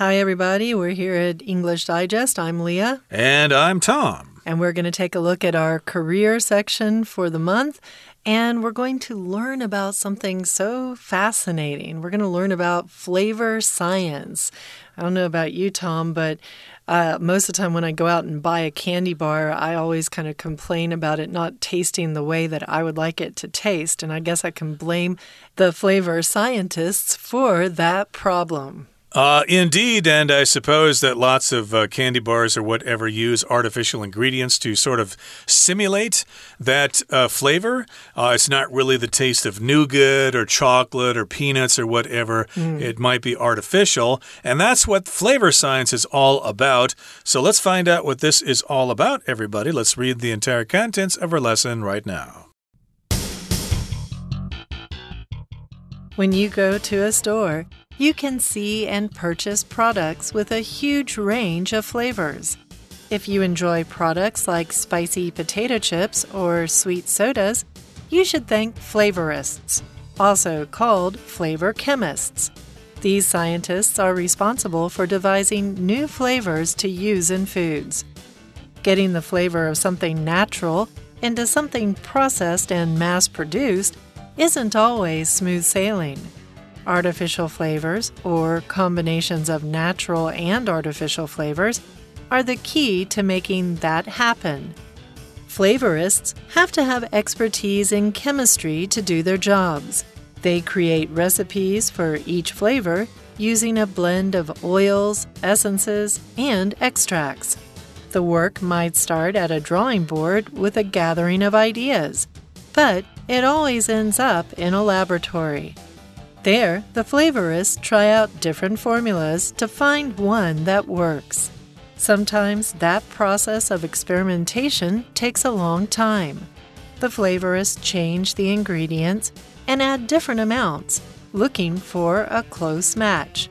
Hi, everybody. We're here at English Digest. I'm Leah. And I'm Tom. And we're going to take a look at our career section for the month. And we're going to learn about something so fascinating. We're going to learn about flavor science. I don't know about you, Tom, but uh, most of the time when I go out and buy a candy bar, I always kind of complain about it not tasting the way that I would like it to taste. And I guess I can blame the flavor scientists for that problem. Uh, indeed, and I suppose that lots of uh, candy bars or whatever use artificial ingredients to sort of simulate that uh, flavor. Uh, it's not really the taste of nougat or chocolate or peanuts or whatever. Mm. It might be artificial, and that's what flavor science is all about. So let's find out what this is all about, everybody. Let's read the entire contents of our lesson right now. When you go to a store, you can see and purchase products with a huge range of flavors. If you enjoy products like spicy potato chips or sweet sodas, you should thank flavorists, also called flavor chemists. These scientists are responsible for devising new flavors to use in foods. Getting the flavor of something natural into something processed and mass produced isn't always smooth sailing. Artificial flavors, or combinations of natural and artificial flavors, are the key to making that happen. Flavorists have to have expertise in chemistry to do their jobs. They create recipes for each flavor using a blend of oils, essences, and extracts. The work might start at a drawing board with a gathering of ideas, but it always ends up in a laboratory. There, the flavorists try out different formulas to find one that works. Sometimes that process of experimentation takes a long time. The flavorists change the ingredients and add different amounts, looking for a close match.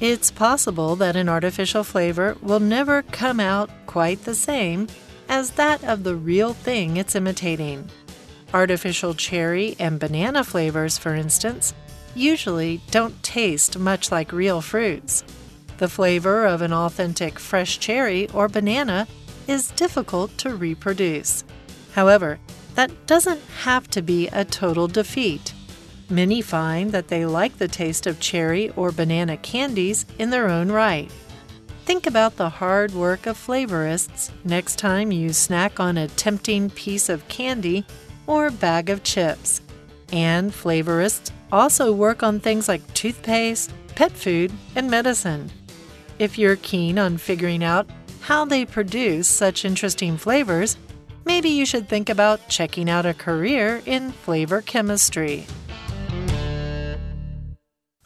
It's possible that an artificial flavor will never come out quite the same as that of the real thing it's imitating. Artificial cherry and banana flavors, for instance, usually don't taste much like real fruits. The flavor of an authentic fresh cherry or banana is difficult to reproduce. However, that doesn't have to be a total defeat. Many find that they like the taste of cherry or banana candies in their own right. Think about the hard work of flavorists next time you snack on a tempting piece of candy or bag of chips. And flavorists also work on things like toothpaste, pet food, and medicine. If you're keen on figuring out how they produce such interesting flavors, maybe you should think about checking out a career in flavor chemistry.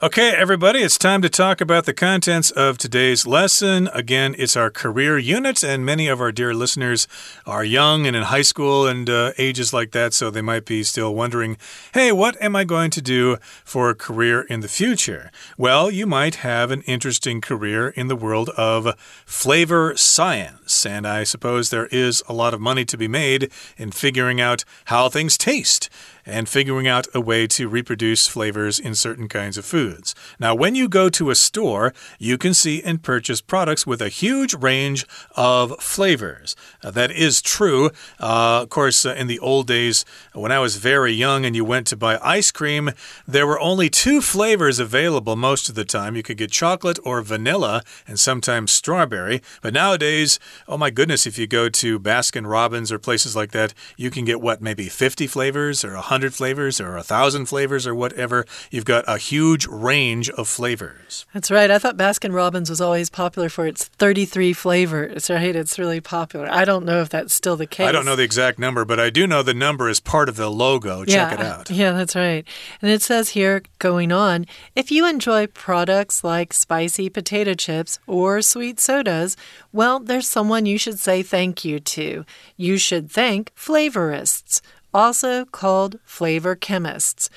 Okay, everybody, it's time to talk about the contents of today's lesson. Again, it's our career unit, and many of our dear listeners are young and in high school and uh, ages like that, so they might be still wondering hey, what am I going to do for a career in the future? Well, you might have an interesting career in the world of flavor science, and I suppose there is a lot of money to be made in figuring out how things taste and figuring out a way to reproduce flavors in certain kinds of foods. Now, when you go to a store, you can see and purchase products with a huge range of flavors. Uh, that is true. Uh, of course, uh, in the old days, when I was very young and you went to buy ice cream, there were only two flavors available most of the time. You could get chocolate or vanilla and sometimes strawberry. But nowadays, oh my goodness, if you go to Baskin Robbins or places like that, you can get what, maybe 50 flavors or 100 100 flavors or 1,000 flavors or whatever. You've got a huge range of flavors. That's right. I thought Baskin Robbins was always popular for its 33 flavors, right? It's really popular. I don't know if that's still the case. I don't know the exact number, but I do know the number is part of the logo. Check yeah, it out. Yeah, that's right. And it says here, going on, if you enjoy products like spicy potato chips or sweet sodas, well, there's someone you should say thank you to. You should thank flavorists also called flavor chemists.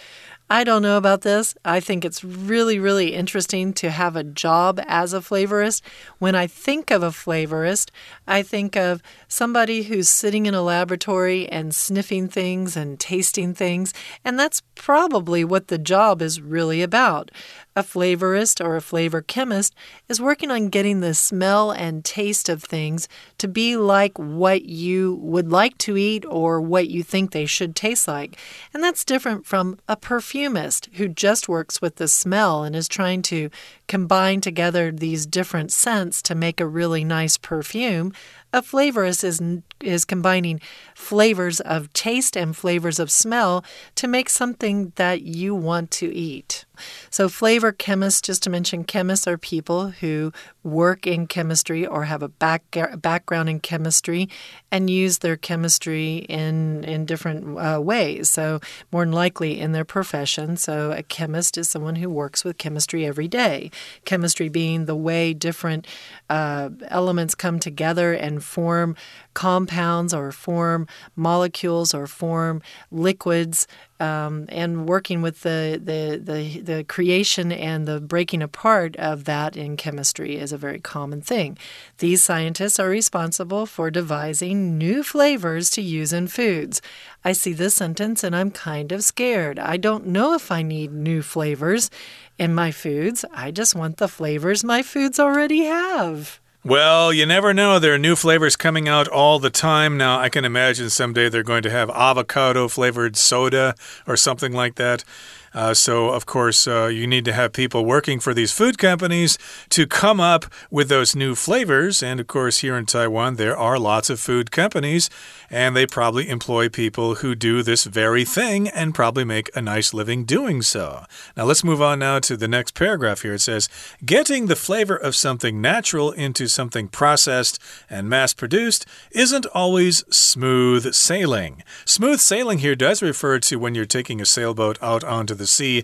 I don't know about this. I think it's really, really interesting to have a job as a flavorist. When I think of a flavorist, I think of somebody who's sitting in a laboratory and sniffing things and tasting things. And that's probably what the job is really about. A flavorist or a flavor chemist is working on getting the smell and taste of things to be like what you would like to eat or what you think they should taste like. And that's different from a perfumist who just works with the smell and is trying to combine together these different scents to make a really nice perfume. A flavorist is, is combining flavors of taste and flavors of smell to make something that you want to eat. So, flavor chemists, just to mention, chemists are people who work in chemistry or have a back, background in chemistry and use their chemistry in, in different uh, ways. So, more than likely in their profession. So, a chemist is someone who works with chemistry every day. Chemistry being the way different uh, elements come together and form compounds or form molecules or form liquids um, and working with the, the, the, the creation and the breaking apart of that in chemistry is a very common thing. These scientists are responsible for devising new flavors to use in foods. I see this sentence and I'm kind of scared. I don't know if I need new flavors in my foods. I just want the flavors my foods already have. Well, you never know. There are new flavors coming out all the time now. I can imagine someday they're going to have avocado flavored soda or something like that. Uh, so, of course, uh, you need to have people working for these food companies to come up with those new flavors. And, of course, here in Taiwan, there are lots of food companies, and they probably employ people who do this very thing and probably make a nice living doing so. Now, let's move on now to the next paragraph here. It says, Getting the flavor of something natural into something processed and mass produced isn't always smooth sailing. Smooth sailing here does refer to when you're taking a sailboat out onto the sea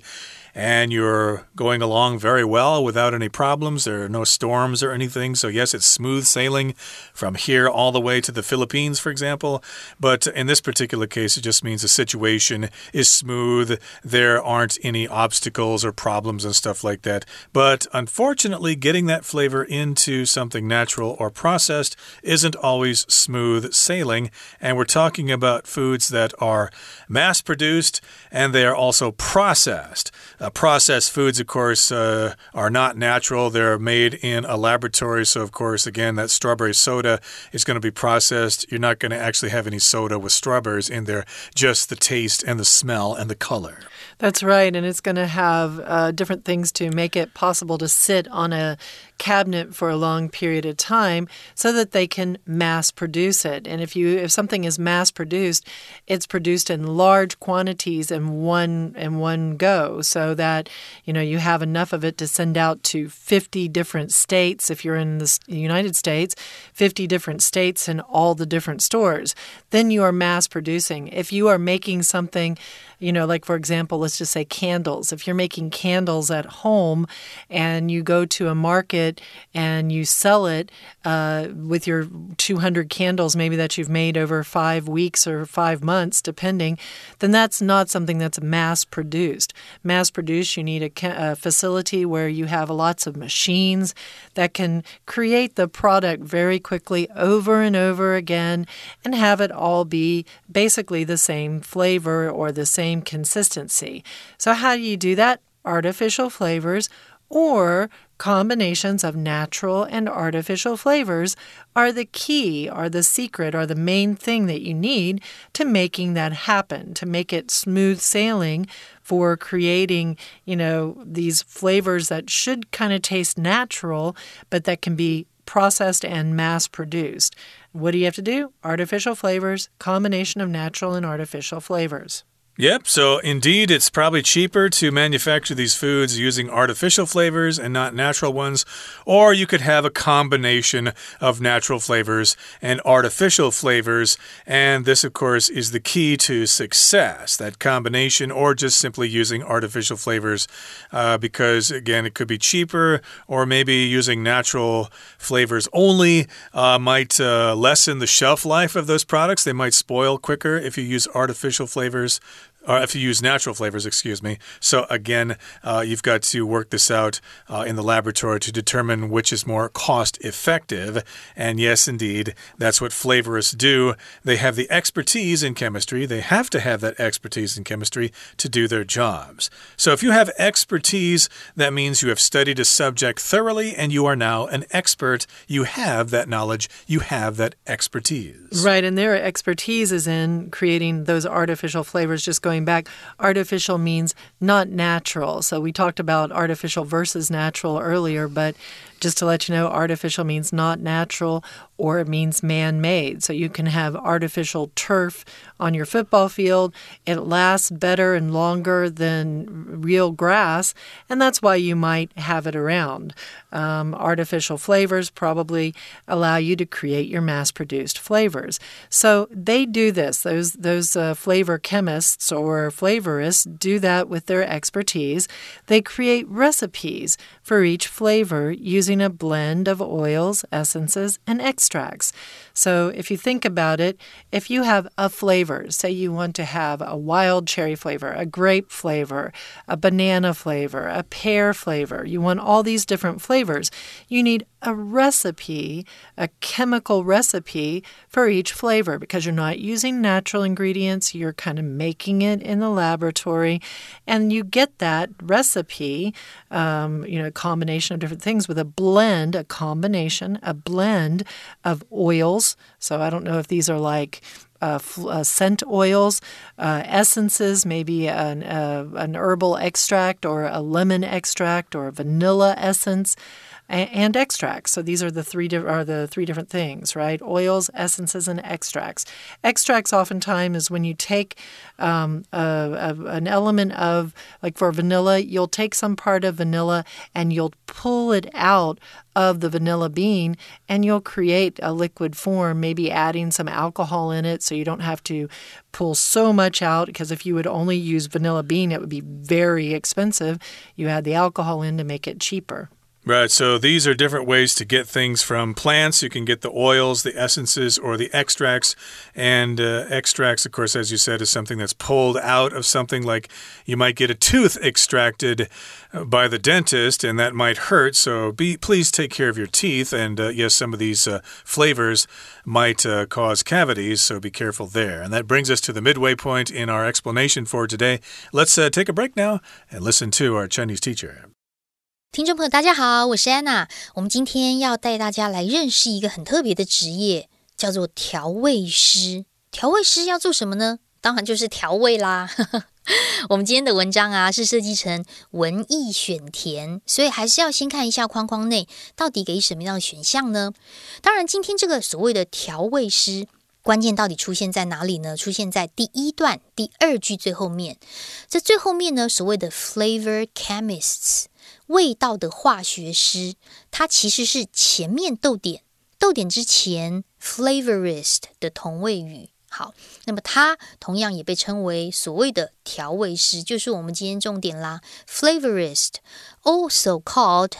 and you're going along very well without any problems. There are no storms or anything. So, yes, it's smooth sailing from here all the way to the Philippines, for example. But in this particular case, it just means the situation is smooth. There aren't any obstacles or problems and stuff like that. But unfortunately, getting that flavor into something natural or processed isn't always smooth sailing. And we're talking about foods that are mass produced and they are also processed. Uh, processed foods, of course, uh, are not natural. They're made in a laboratory. So, of course, again, that strawberry soda is going to be processed. You're not going to actually have any soda with strawberries in there, just the taste and the smell and the color. That's right. And it's going to have uh, different things to make it possible to sit on a cabinet for a long period of time so that they can mass produce it. And if you if something is mass produced, it's produced in large quantities in one in one go so that you know you have enough of it to send out to 50 different states if you're in the United States, 50 different states and all the different stores. Then you are mass producing. If you are making something you know, like for example, let's just say candles. If you're making candles at home and you go to a market and you sell it uh, with your 200 candles, maybe that you've made over five weeks or five months, depending, then that's not something that's mass produced. Mass produced, you need a, a facility where you have lots of machines that can create the product very quickly over and over again and have it all be basically the same flavor or the same same consistency. So, how do you do that? Artificial flavors or combinations of natural and artificial flavors are the key, are the secret, are the main thing that you need to making that happen, to make it smooth sailing for creating, you know, these flavors that should kind of taste natural, but that can be processed and mass produced. What do you have to do? Artificial flavors, combination of natural and artificial flavors. Yep, so indeed, it's probably cheaper to manufacture these foods using artificial flavors and not natural ones, or you could have a combination of natural flavors and artificial flavors. And this, of course, is the key to success that combination, or just simply using artificial flavors, uh, because again, it could be cheaper, or maybe using natural flavors only uh, might uh, lessen the shelf life of those products. They might spoil quicker if you use artificial flavors. Or if you use natural flavors, excuse me. So again, uh, you've got to work this out uh, in the laboratory to determine which is more cost effective. And yes, indeed, that's what flavorists do. They have the expertise in chemistry. They have to have that expertise in chemistry to do their jobs. So if you have expertise, that means you have studied a subject thoroughly and you are now an expert. You have that knowledge, you have that expertise. Right, and their expertise is in creating those artificial flavors, just going going back, artificial means not natural. So we talked about artificial versus natural earlier, but just to let you know, artificial means not natural or it means man made. So you can have artificial turf on your football field. It lasts better and longer than real grass, and that's why you might have it around. Um, artificial flavors probably allow you to create your mass produced flavors. So they do this. Those, those uh, flavor chemists or flavorists do that with their expertise. They create recipes for each flavor using a blend of oils, essences, and extracts abstracts. So if you think about it, if you have a flavor, say you want to have a wild cherry flavor, a grape flavor, a banana flavor, a pear flavor, you want all these different flavors, you need a recipe, a chemical recipe for each flavor because you're not using natural ingredients, you're kind of making it in the laboratory, and you get that recipe, um, you know, a combination of different things with a blend, a combination, a blend of oils. So I don't know if these are like uh, uh, scent oils, uh, essences, maybe an, uh, an herbal extract or a lemon extract or a vanilla essence and extracts. So these are the three are the three different things, right? Oils, essences, and extracts. Extracts oftentimes is when you take um, a, a, an element of like for vanilla, you'll take some part of vanilla and you'll pull it out of the vanilla bean and you'll create a liquid form, maybe adding some alcohol in it so you don't have to pull so much out because if you would only use vanilla bean, it would be very expensive. You add the alcohol in to make it cheaper. Right, so these are different ways to get things from plants. You can get the oils, the essences, or the extracts. And uh, extracts, of course, as you said, is something that's pulled out of something like you might get a tooth extracted uh, by the dentist, and that might hurt. So be, please take care of your teeth. And uh, yes, some of these uh, flavors might uh, cause cavities, so be careful there. And that brings us to the midway point in our explanation for today. Let's uh, take a break now and listen to our Chinese teacher. 听众朋友，大家好，我是安娜。我们今天要带大家来认识一个很特别的职业，叫做调味师。调味师要做什么呢？当然就是调味啦。我们今天的文章啊，是设计成文艺选填，所以还是要先看一下框框内到底给什么样的选项呢？当然，今天这个所谓的调味师，关键到底出现在哪里呢？出现在第一段第二句最后面。在最后面呢，所谓的 flavor chemists。味道的化学师，它其实是前面逗点，逗点之前 flavorist 的同位语。好，那么它同样也被称为所谓的调味师，就是我们今天重点啦。flavorist，also called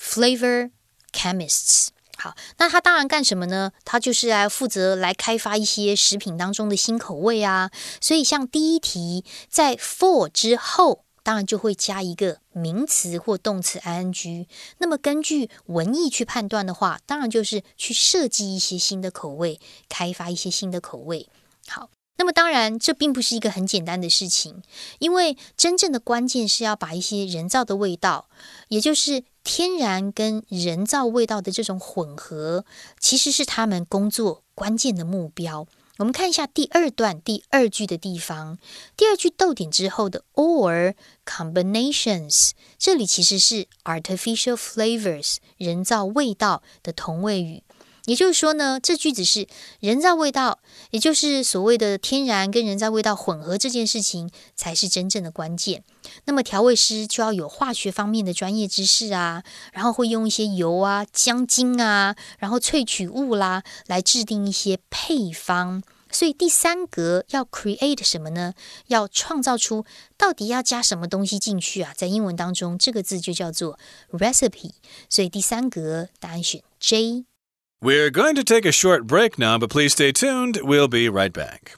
flavor chemists。好，那他当然干什么呢？他就是来负责来开发一些食品当中的新口味啊。所以像第一题在 for 之后。当然就会加一个名词或动词 ing。那么根据文意去判断的话，当然就是去设计一些新的口味，开发一些新的口味。好，那么当然这并不是一个很简单的事情，因为真正的关键是要把一些人造的味道，也就是天然跟人造味道的这种混合，其实是他们工作关键的目标。我们看一下第二段第二句的地方，第二句逗点之后的 or combinations，这里其实是 artificial flavors 人造味道的同位语。也就是说呢，这句子是人造味道，也就是所谓的天然跟人造味道混合这件事情才是真正的关键。那么调味师就要有化学方面的专业知识啊，然后会用一些油啊、姜精啊，然后萃取物啦，来制定一些配方。所以第三格要 create 什么呢？要创造出到底要加什么东西进去啊？在英文当中，这个字就叫做 recipe。所以第三格答案选 J。We're going to take a short break now, but please stay tuned. We'll be right back.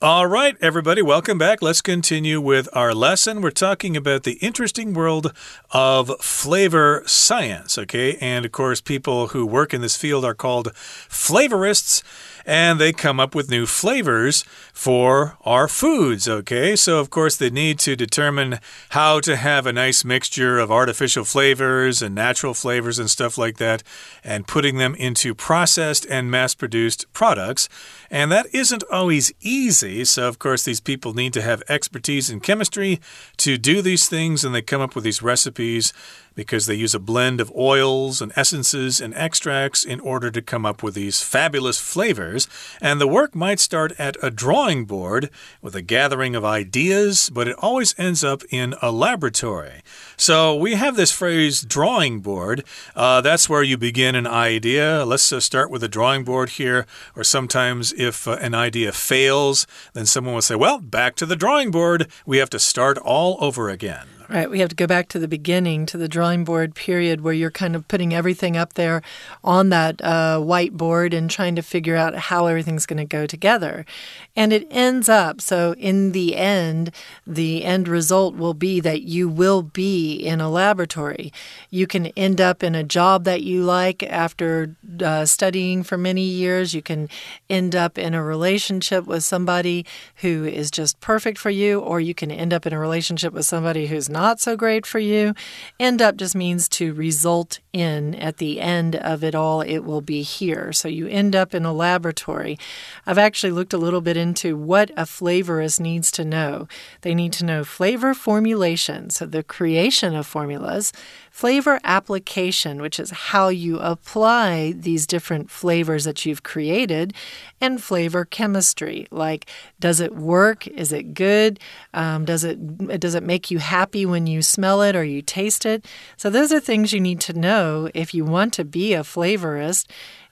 All right, everybody, welcome back. Let's continue with our lesson. We're talking about the interesting world of flavor science, okay? And of course, people who work in this field are called flavorists and they come up with new flavors for our foods, okay? So, of course, they need to determine how to have a nice mixture of artificial flavors and natural flavors and stuff like that, and putting them into processed and mass produced products. And that isn't always easy. So, of course, these people need to have expertise in chemistry to do these things, and they come up with these recipes because they use a blend of oils and essences and extracts in order to come up with these fabulous flavors. And the work might start at a drawing board with a gathering of ideas, but it always ends up in a laboratory. So we have this phrase drawing board. Uh, that's where you begin an idea. Let's uh, start with a drawing board here. Or sometimes, if uh, an idea fails, then someone will say, Well, back to the drawing board. We have to start all over again. Right. We have to go back to the beginning, to the drawing board period where you're kind of putting everything up there on that uh, whiteboard and trying to figure out how everything's going to go together. And it ends up, so in the end, the end result will be that you will be in a laboratory. You can end up in a job that you like after uh, studying for many years. You can end up in a relationship with somebody who is just perfect for you, or you can end up in a relationship with somebody who's not not so great for you. End up just means to result in. At the end of it all, it will be here. So you end up in a laboratory. I've actually looked a little bit into what a flavorist needs to know. They need to know flavor formulation, so the creation of formulas, flavor application, which is how you apply these different flavors that you've created, and flavor chemistry, like does it work? Is it good? Um, does it does it make you happy when you smell it or you taste it? So those are things you need to know if you want to be a flavorist.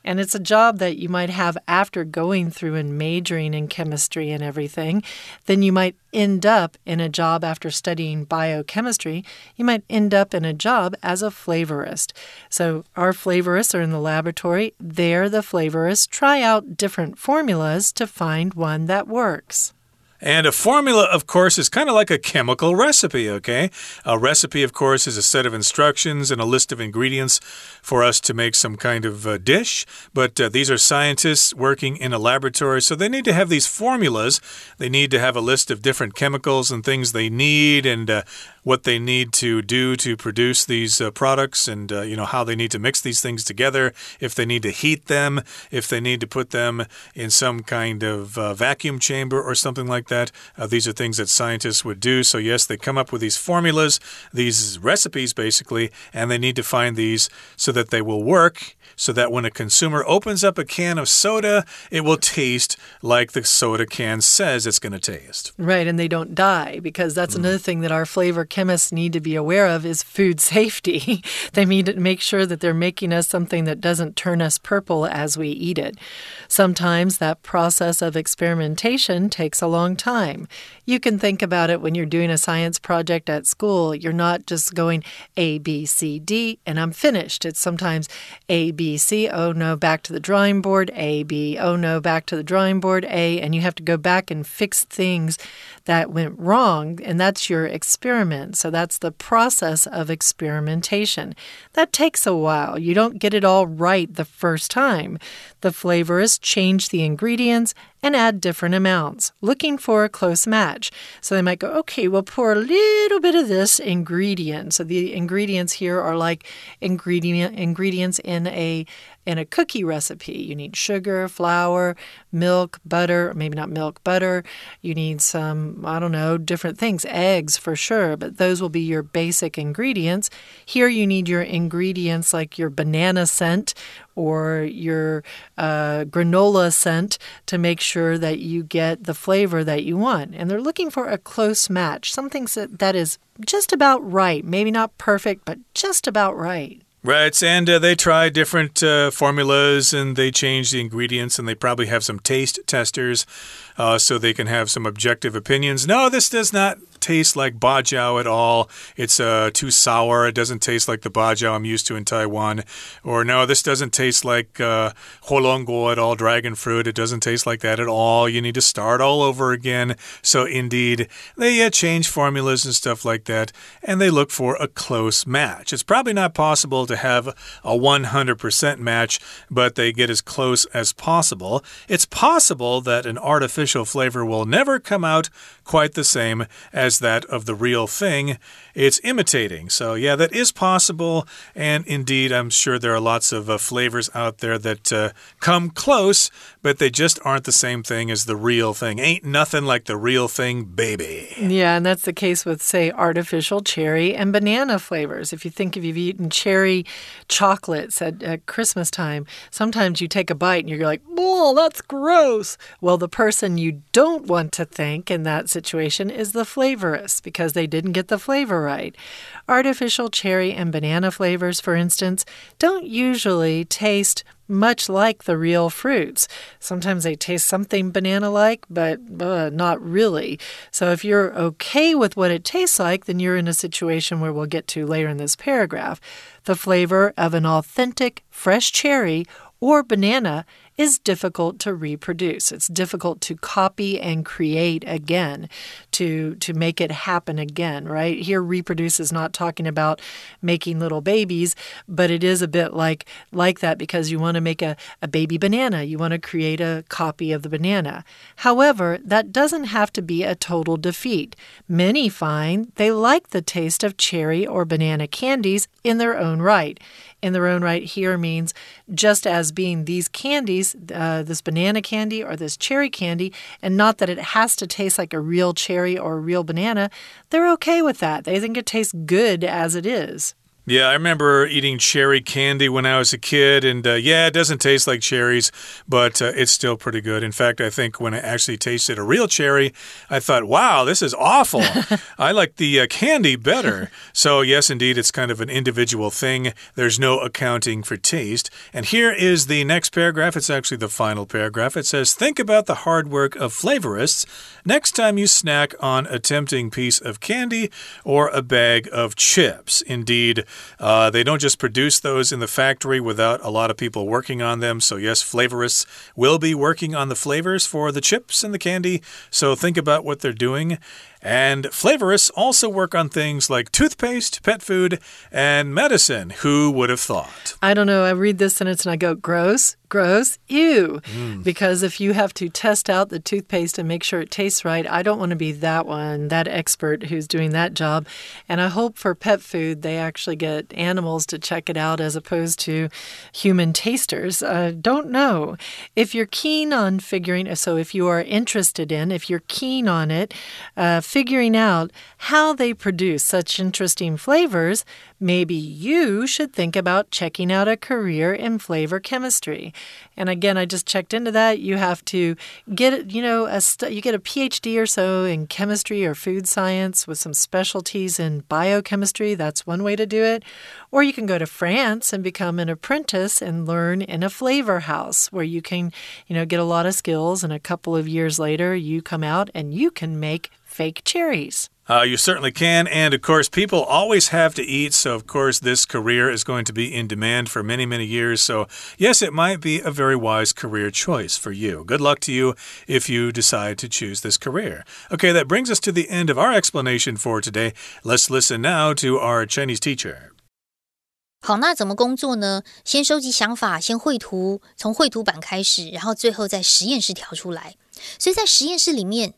And it's a job that you might have after going through and majoring in chemistry and everything. Then you might end up in a job after studying biochemistry. You might end up in a job as a flavorist. So, our flavorists are in the laboratory. They're the flavorists. Try out different formulas to find one that works. And a formula, of course, is kind of like a chemical recipe, okay? A recipe, of course, is a set of instructions and a list of ingredients for us to make some kind of uh, dish. But uh, these are scientists working in a laboratory, so they need to have these formulas. They need to have a list of different chemicals and things they need and uh, what they need to do to produce these uh, products and uh, you know how they need to mix these things together if they need to heat them if they need to put them in some kind of uh, vacuum chamber or something like that uh, these are things that scientists would do so yes they come up with these formulas these recipes basically and they need to find these so that they will work so that when a consumer opens up a can of soda, it will taste like the soda can says it's going to taste. Right, and they don't die because that's mm. another thing that our flavor chemists need to be aware of is food safety. they need to make sure that they're making us something that doesn't turn us purple as we eat it. Sometimes that process of experimentation takes a long time. You can think about it when you're doing a science project at school. You're not just going A, B, C, D, and I'm finished. It's sometimes A, B, C, oh no, back to the drawing board, A, B, oh no, back to the drawing board, A, and you have to go back and fix things that went wrong, and that's your experiment. So that's the process of experimentation. That takes a while. You don't get it all right the first time. The flavorists change the ingredients and add different amounts, looking for a close match. So they might go, okay, we'll pour a little bit of this ingredient. So the ingredients here are like ingredient ingredients in a in a cookie recipe. You need sugar, flour, milk, butter, maybe not milk, butter. You need some, I don't know, different things, eggs for sure, but those will be your basic ingredients. Here you need your ingredients like your banana scent or your uh, granola scent to make sure that you get the flavor that you want. And they're looking for a close match, something that is just about right. Maybe not perfect, but just about right. Right, and uh, they try different uh, formulas and they change the ingredients, and they probably have some taste testers uh, so they can have some objective opinions. No, this does not taste like bajao at all. It's uh, too sour. It doesn't taste like the bajao I'm used to in Taiwan. Or no, this doesn't taste like uh, holongo at all, dragon fruit. It doesn't taste like that at all. You need to start all over again. So indeed, they uh, change formulas and stuff like that, and they look for a close match. It's probably not possible to have a 100% match, but they get as close as possible. It's possible that an artificial flavor will never come out quite the same as that of the real thing it's imitating. So, yeah, that is possible. And indeed, I'm sure there are lots of uh, flavors out there that uh, come close, but they just aren't the same thing as the real thing. Ain't nothing like the real thing, baby. Yeah, and that's the case with, say, artificial cherry and banana flavors. If you think if you've eaten cherry chocolates at, at Christmas time, sometimes you take a bite and you're like, oh, that's gross. Well, the person you don't want to thank in that situation is the because they didn't get the flavor right. Artificial cherry and banana flavors, for instance, don't usually taste much like the real fruits. Sometimes they taste something banana like, but uh, not really. So if you're okay with what it tastes like, then you're in a situation where we'll get to later in this paragraph. The flavor of an authentic fresh cherry or banana is difficult to reproduce. It's difficult to copy and create again, to, to make it happen again, right? Here, reproduce is not talking about making little babies, but it is a bit like, like that because you want to make a, a baby banana. You want to create a copy of the banana. However, that doesn't have to be a total defeat. Many find they like the taste of cherry or banana candies in their own right in their own right here means just as being these candies, uh, this banana candy or this cherry candy, and not that it has to taste like a real cherry or a real banana, they're okay with that. They think it tastes good as it is. Yeah, I remember eating cherry candy when I was a kid, and uh, yeah, it doesn't taste like cherries, but uh, it's still pretty good. In fact, I think when I actually tasted a real cherry, I thought, wow, this is awful. I like the uh, candy better. so, yes, indeed, it's kind of an individual thing. There's no accounting for taste. And here is the next paragraph. It's actually the final paragraph. It says, Think about the hard work of flavorists next time you snack on a tempting piece of candy or a bag of chips. Indeed, uh, they don't just produce those in the factory without a lot of people working on them. So, yes, flavorists will be working on the flavors for the chips and the candy. So, think about what they're doing. And flavorists also work on things like toothpaste, pet food, and medicine. Who would have thought? I don't know. I read this sentence and I go, gross, gross, ew. Mm. Because if you have to test out the toothpaste and make sure it tastes right, I don't want to be that one, that expert who's doing that job. And I hope for pet food, they actually get animals to check it out as opposed to human tasters. Uh, don't know. If you're keen on figuring, so if you are interested in, if you're keen on it, uh, figuring out how they produce such interesting flavors, maybe you should think about checking out a career in flavor chemistry. And again, I just checked into that. You have to get, you know, a you get a PhD or so in chemistry or food science with some specialties in biochemistry. That's one way to do it. Or you can go to France and become an apprentice and learn in a flavor house where you can, you know, get a lot of skills and a couple of years later you come out and you can make fake cherries. Uh, you certainly can. And of course, people always have to eat. So, of course, this career is going to be in demand for many, many years. So, yes, it might be a very wise career choice for you. Good luck to you if you decide to choose this career. Okay, that brings us to the end of our explanation for today. Let's listen now to our Chinese teacher. 好，那怎么工作呢？先收集想法，先绘图，从绘图板开始，然后最后在实验室调出来。所以在实验室里面，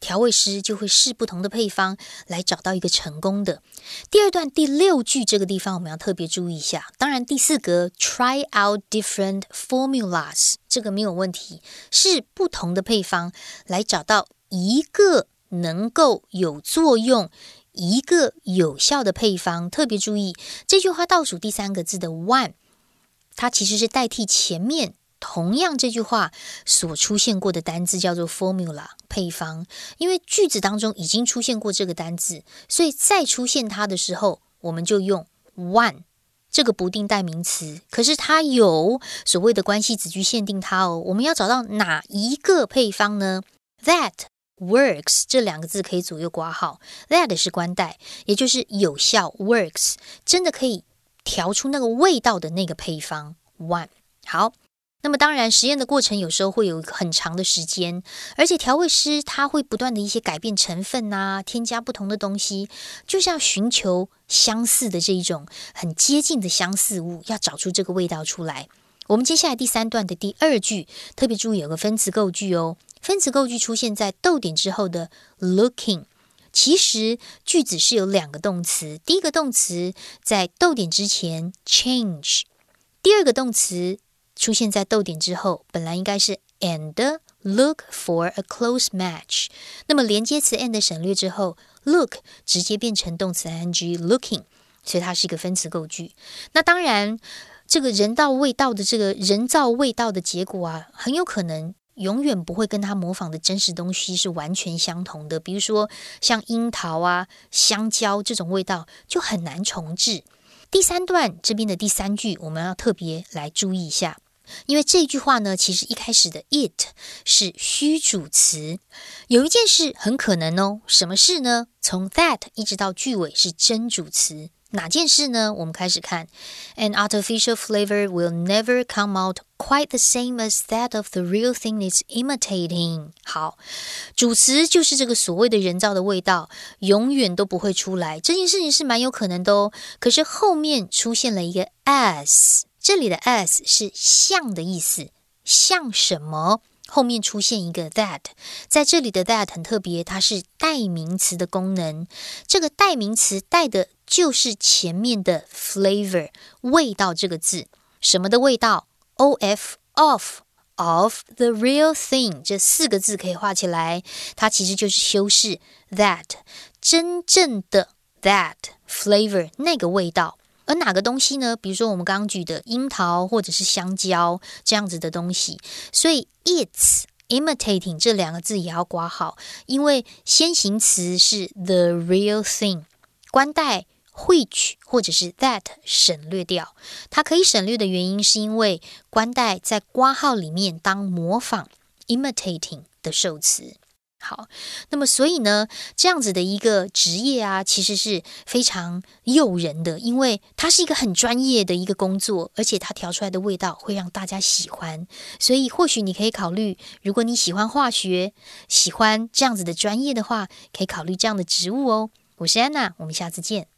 调味师就会试不同的配方来找到一个成功的。第二段第六句这个地方我们要特别注意一下。当然第四格 try out different formulas 这个没有问题，是不同的配方来找到一个能够有作用、一个有效的配方。特别注意这句话倒数第三个字的 one，它其实是代替前面。同样，这句话所出现过的单字叫做 formula 配方，因为句子当中已经出现过这个单字，所以再出现它的时候，我们就用 one 这个不定代名词。可是它有所谓的关系子句限定它哦，我们要找到哪一个配方呢？That works 这两个字可以左右挂号，that 是关代，也就是有效 works，真的可以调出那个味道的那个配方 one。好，那么当然实验的过程有时候会有很长的时间，而且调味师他会不断的一些改变成分啊，添加不同的东西，就是要寻求相似的这一种很接近的相似物，要找出这个味道出来。我们接下来第三段的第二句，特别注意有个分词构句哦。分词构句出现在逗点之后的 looking，其实句子是有两个动词。第一个动词在逗点之前 change，第二个动词出现在逗点之后，本来应该是 and look for a close match。那么连接词 and 省略之后，look 直接变成动词 ing looking，所以它是一个分词构句。那当然。这个人造味道的这个人造味道的结果啊，很有可能永远不会跟他模仿的真实东西是完全相同的。比如说像樱桃啊、香蕉这种味道就很难重置。第三段这边的第三句，我们要特别来注意一下，因为这句话呢，其实一开始的 it 是虚主词，有一件事很可能哦，什么事呢？从 that 一直到句尾是真主词。哪件事呢？我们开始看，An artificial flavor will never come out quite the same as that of the real thing it's imitating。好，主词就是这个所谓的人造的味道，永远都不会出来。这件事情是蛮有可能的哦。可是后面出现了一个 as，这里的 as 是像的意思，像什么？后面出现一个 that，在这里的 that 很特别，它是代名词的功能。这个代名词带的就是前面的 flavor 味道这个字，什么的味道？of of of the real thing 这四个字可以画起来，它其实就是修饰 that 真正的 that flavor 那个味道。而哪个东西呢？比如说我们刚刚举的樱桃或者是香蕉这样子的东西，所以 it's imitating 这两个字也要挂好，因为先行词是 the real thing，关带 which 或者是 that 省略掉。它可以省略的原因是因为关带在挂号里面当模仿 imitating 的受词。好，那么所以呢，这样子的一个职业啊，其实是非常诱人的，因为它是一个很专业的一个工作，而且它调出来的味道会让大家喜欢。所以或许你可以考虑，如果你喜欢化学，喜欢这样子的专业的话，可以考虑这样的职务哦。我是安娜，我们下次见。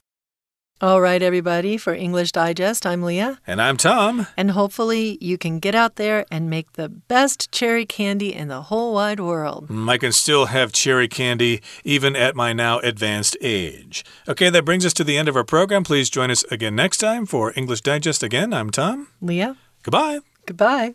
All right, everybody, for English Digest, I'm Leah. And I'm Tom. And hopefully you can get out there and make the best cherry candy in the whole wide world. Mm, I can still have cherry candy even at my now advanced age. Okay, that brings us to the end of our program. Please join us again next time for English Digest. Again, I'm Tom. Leah. Goodbye. Goodbye.